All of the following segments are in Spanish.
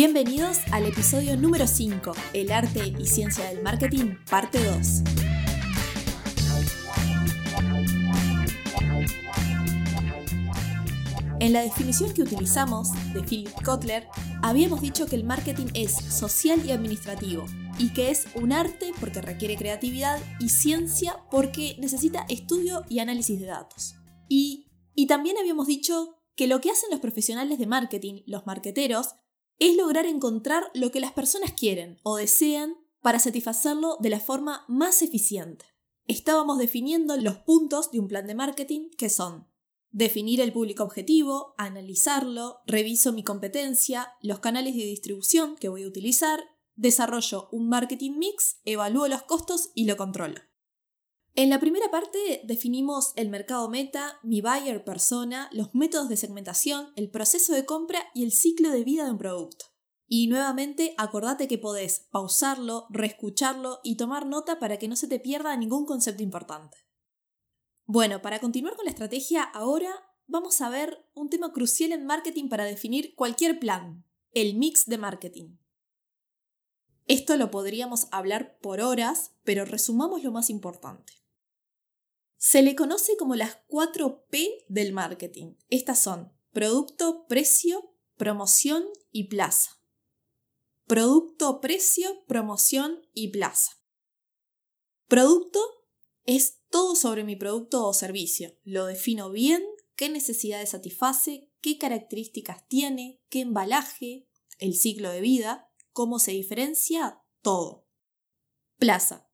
Bienvenidos al episodio número 5, El arte y ciencia del marketing, parte 2. En la definición que utilizamos de Philip Kotler, habíamos dicho que el marketing es social y administrativo, y que es un arte porque requiere creatividad y ciencia porque necesita estudio y análisis de datos. Y, y también habíamos dicho que lo que hacen los profesionales de marketing, los marqueteros, es lograr encontrar lo que las personas quieren o desean para satisfacerlo de la forma más eficiente. Estábamos definiendo los puntos de un plan de marketing que son definir el público objetivo, analizarlo, reviso mi competencia, los canales de distribución que voy a utilizar, desarrollo un marketing mix, evalúo los costos y lo controlo. En la primera parte definimos el mercado meta, mi buyer persona, los métodos de segmentación, el proceso de compra y el ciclo de vida de un producto. Y nuevamente acordate que podés pausarlo, reescucharlo y tomar nota para que no se te pierda ningún concepto importante. Bueno, para continuar con la estrategia, ahora vamos a ver un tema crucial en marketing para definir cualquier plan, el mix de marketing. Esto lo podríamos hablar por horas, pero resumamos lo más importante. Se le conoce como las 4 P del marketing. Estas son producto, precio, promoción y plaza. Producto, precio, promoción y plaza. Producto es todo sobre mi producto o servicio. Lo defino bien, qué necesidades satisface, qué características tiene, qué embalaje, el ciclo de vida, cómo se diferencia, todo. Plaza.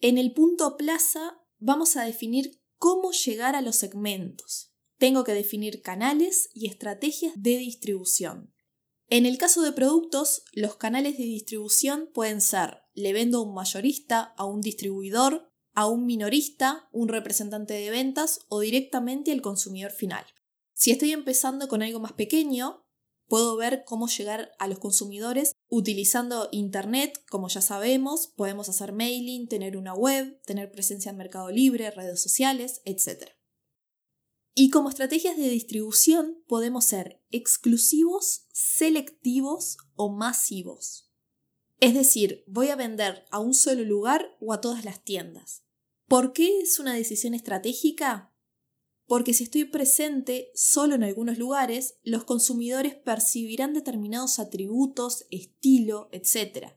En el punto plaza vamos a definir cómo llegar a los segmentos. Tengo que definir canales y estrategias de distribución. En el caso de productos, los canales de distribución pueden ser le vendo a un mayorista, a un distribuidor, a un minorista, un representante de ventas o directamente al consumidor final. Si estoy empezando con algo más pequeño, puedo ver cómo llegar a los consumidores utilizando Internet, como ya sabemos, podemos hacer mailing, tener una web, tener presencia en Mercado Libre, redes sociales, etc. Y como estrategias de distribución podemos ser exclusivos, selectivos o masivos. Es decir, voy a vender a un solo lugar o a todas las tiendas. ¿Por qué es una decisión estratégica? Porque si estoy presente solo en algunos lugares, los consumidores percibirán determinados atributos, estilo, etc.,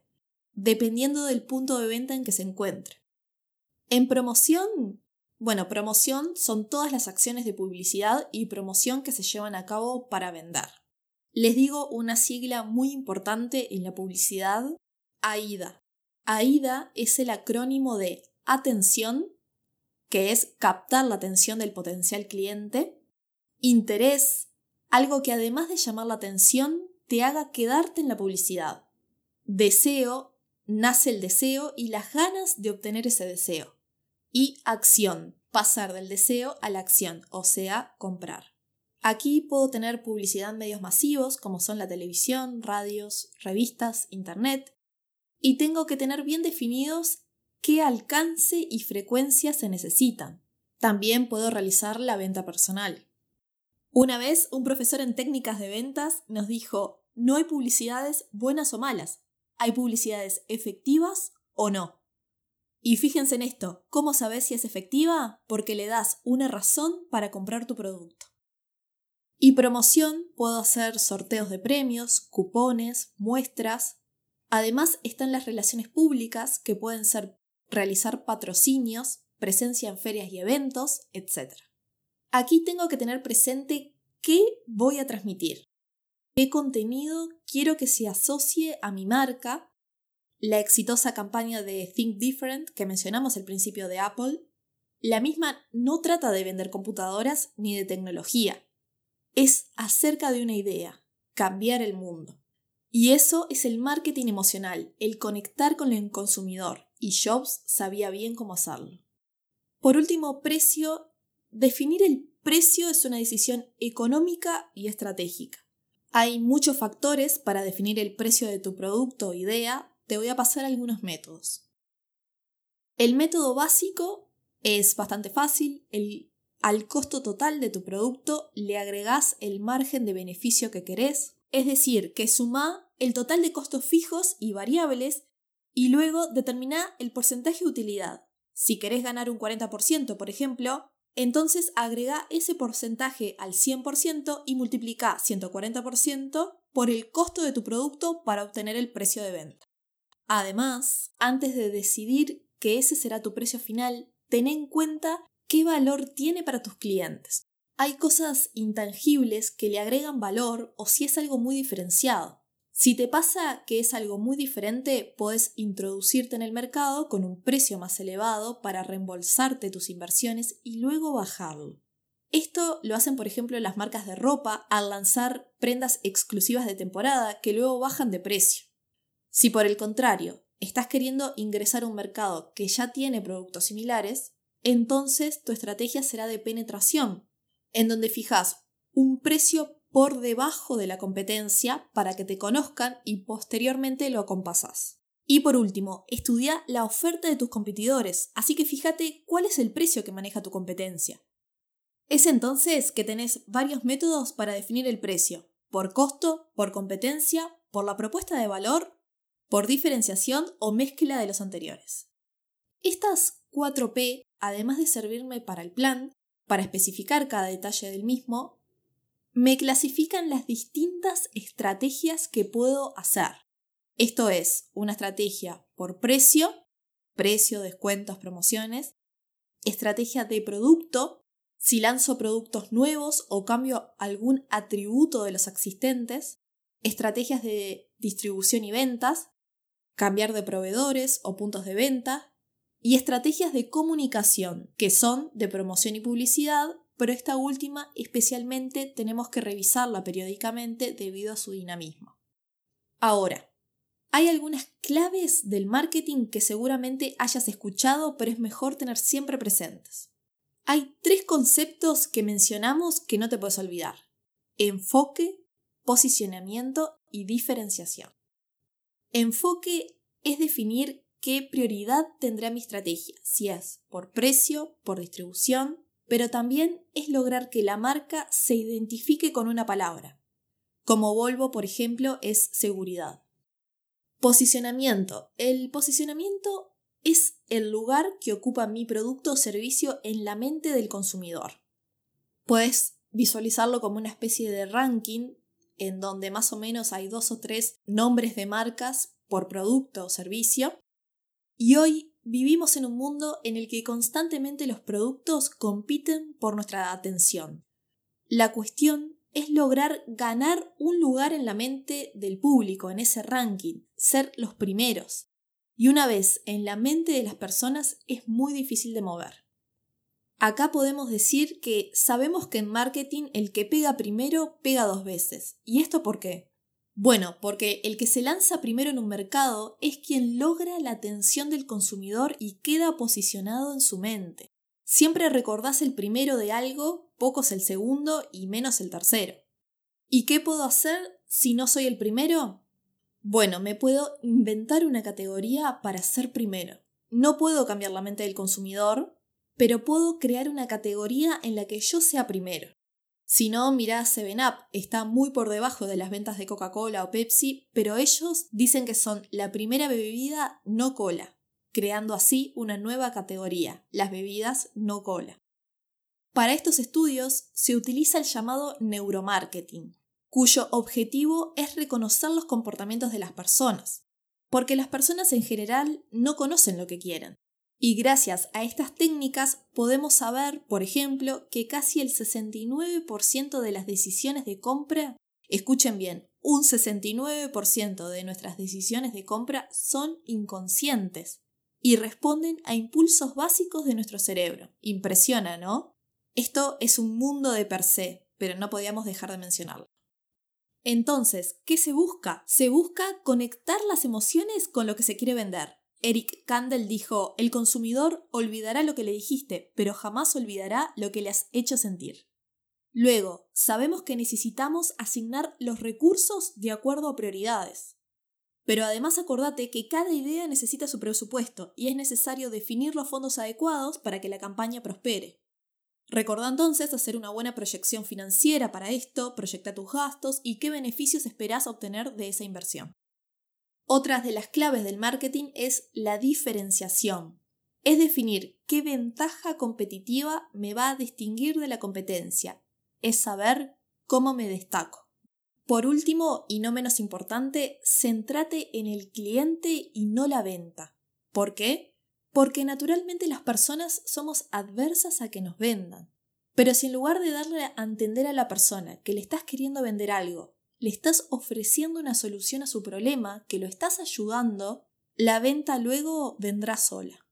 dependiendo del punto de venta en que se encuentre. En promoción, bueno, promoción son todas las acciones de publicidad y promoción que se llevan a cabo para vender. Les digo una sigla muy importante en la publicidad, AIDA. AIDA es el acrónimo de atención, que es captar la atención del potencial cliente, interés, algo que además de llamar la atención, te haga quedarte en la publicidad. Deseo, nace el deseo y las ganas de obtener ese deseo. Y acción, pasar del deseo a la acción, o sea, comprar. Aquí puedo tener publicidad en medios masivos como son la televisión, radios, revistas, internet, y tengo que tener bien definidos qué alcance y frecuencia se necesitan. También puedo realizar la venta personal. Una vez un profesor en técnicas de ventas nos dijo, no hay publicidades buenas o malas, hay publicidades efectivas o no. Y fíjense en esto, ¿cómo sabes si es efectiva? Porque le das una razón para comprar tu producto. Y promoción, puedo hacer sorteos de premios, cupones, muestras. Además están las relaciones públicas que pueden ser realizar patrocinios, presencia en ferias y eventos, etc. Aquí tengo que tener presente qué voy a transmitir, qué contenido quiero que se asocie a mi marca, la exitosa campaña de Think Different que mencionamos al principio de Apple, la misma no trata de vender computadoras ni de tecnología, es acerca de una idea, cambiar el mundo. Y eso es el marketing emocional, el conectar con el consumidor, y Jobs sabía bien cómo hacerlo. Por último, precio. Definir el precio es una decisión económica y estratégica. Hay muchos factores para definir el precio de tu producto o idea. Te voy a pasar algunos métodos. El método básico es bastante fácil. al costo total de tu producto le agregás el margen de beneficio que querés. Es decir, que suma el total de costos fijos y variables y luego determina el porcentaje de utilidad. Si querés ganar un 40%, por ejemplo, entonces agrega ese porcentaje al 100% y multiplica 140% por el costo de tu producto para obtener el precio de venta. Además, antes de decidir que ese será tu precio final, ten en cuenta qué valor tiene para tus clientes. Hay cosas intangibles que le agregan valor o si es algo muy diferenciado. Si te pasa que es algo muy diferente, puedes introducirte en el mercado con un precio más elevado para reembolsarte tus inversiones y luego bajarlo. Esto lo hacen, por ejemplo, las marcas de ropa al lanzar prendas exclusivas de temporada que luego bajan de precio. Si por el contrario estás queriendo ingresar a un mercado que ya tiene productos similares, entonces tu estrategia será de penetración, en donde fijas un precio por debajo de la competencia para que te conozcan y posteriormente lo acompasas. Y por último, estudia la oferta de tus competidores, así que fíjate cuál es el precio que maneja tu competencia. Es entonces que tenés varios métodos para definir el precio, por costo, por competencia, por la propuesta de valor, por diferenciación o mezcla de los anteriores. Estas 4P, además de servirme para el plan, para especificar cada detalle del mismo, me clasifican las distintas estrategias que puedo hacer. Esto es una estrategia por precio, precio, descuentos, promociones, estrategia de producto, si lanzo productos nuevos o cambio algún atributo de los existentes, estrategias de distribución y ventas, cambiar de proveedores o puntos de venta, y estrategias de comunicación, que son de promoción y publicidad, pero esta última especialmente tenemos que revisarla periódicamente debido a su dinamismo. Ahora, hay algunas claves del marketing que seguramente hayas escuchado, pero es mejor tener siempre presentes. Hay tres conceptos que mencionamos que no te puedes olvidar. Enfoque, posicionamiento y diferenciación. Enfoque es definir qué prioridad tendrá mi estrategia, si es por precio, por distribución, pero también es lograr que la marca se identifique con una palabra. Como Volvo, por ejemplo, es seguridad. Posicionamiento. El posicionamiento es el lugar que ocupa mi producto o servicio en la mente del consumidor. Puedes visualizarlo como una especie de ranking en donde más o menos hay dos o tres nombres de marcas por producto o servicio. Y hoy Vivimos en un mundo en el que constantemente los productos compiten por nuestra atención. La cuestión es lograr ganar un lugar en la mente del público, en ese ranking, ser los primeros. Y una vez en la mente de las personas es muy difícil de mover. Acá podemos decir que sabemos que en marketing el que pega primero pega dos veces. ¿Y esto por qué? Bueno, porque el que se lanza primero en un mercado es quien logra la atención del consumidor y queda posicionado en su mente. Siempre recordás el primero de algo, pocos el segundo y menos el tercero. ¿Y qué puedo hacer si no soy el primero? Bueno, me puedo inventar una categoría para ser primero. No puedo cambiar la mente del consumidor, pero puedo crear una categoría en la que yo sea primero. Si no, mirá 7up, está muy por debajo de las ventas de Coca-Cola o Pepsi, pero ellos dicen que son la primera bebida no cola, creando así una nueva categoría, las bebidas no cola. Para estos estudios se utiliza el llamado neuromarketing, cuyo objetivo es reconocer los comportamientos de las personas, porque las personas en general no conocen lo que quieren. Y gracias a estas técnicas podemos saber, por ejemplo, que casi el 69% de las decisiones de compra, escuchen bien, un 69% de nuestras decisiones de compra son inconscientes y responden a impulsos básicos de nuestro cerebro. Impresiona, ¿no? Esto es un mundo de per se, pero no podíamos dejar de mencionarlo. Entonces, ¿qué se busca? Se busca conectar las emociones con lo que se quiere vender. Eric Kandel dijo, el consumidor olvidará lo que le dijiste, pero jamás olvidará lo que le has hecho sentir. Luego, sabemos que necesitamos asignar los recursos de acuerdo a prioridades. Pero además acordate que cada idea necesita su presupuesto y es necesario definir los fondos adecuados para que la campaña prospere. Recordá entonces hacer una buena proyección financiera para esto, proyecta tus gastos y qué beneficios esperás obtener de esa inversión. Otras de las claves del marketing es la diferenciación. Es definir qué ventaja competitiva me va a distinguir de la competencia. Es saber cómo me destaco. Por último, y no menos importante, centrate en el cliente y no la venta. ¿Por qué? Porque naturalmente las personas somos adversas a que nos vendan. Pero si en lugar de darle a entender a la persona que le estás queriendo vender algo, le estás ofreciendo una solución a su problema, que lo estás ayudando, la venta luego vendrá sola.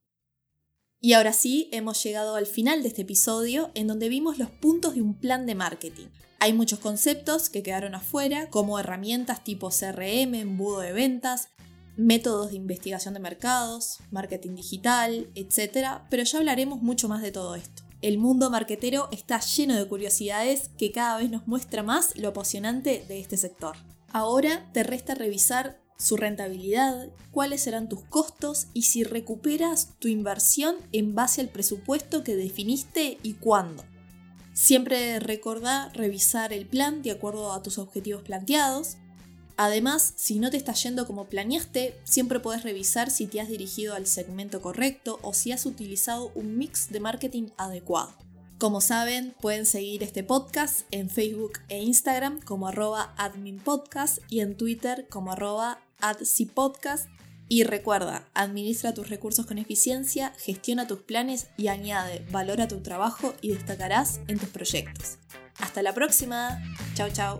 Y ahora sí, hemos llegado al final de este episodio en donde vimos los puntos de un plan de marketing. Hay muchos conceptos que quedaron afuera, como herramientas tipo CRM, embudo de ventas, métodos de investigación de mercados, marketing digital, etc. Pero ya hablaremos mucho más de todo esto. El mundo marketero está lleno de curiosidades que cada vez nos muestra más lo apasionante de este sector. Ahora te resta revisar su rentabilidad, cuáles serán tus costos y si recuperas tu inversión en base al presupuesto que definiste y cuándo. Siempre recordá revisar el plan de acuerdo a tus objetivos planteados. Además, si no te está yendo como planeaste, siempre puedes revisar si te has dirigido al segmento correcto o si has utilizado un mix de marketing adecuado. Como saben, pueden seguir este podcast en Facebook e Instagram como arroba adminpodcast y en Twitter como arroba adcpodcast. Y recuerda, administra tus recursos con eficiencia, gestiona tus planes y añade valor a tu trabajo y destacarás en tus proyectos. Hasta la próxima. Chao, chao.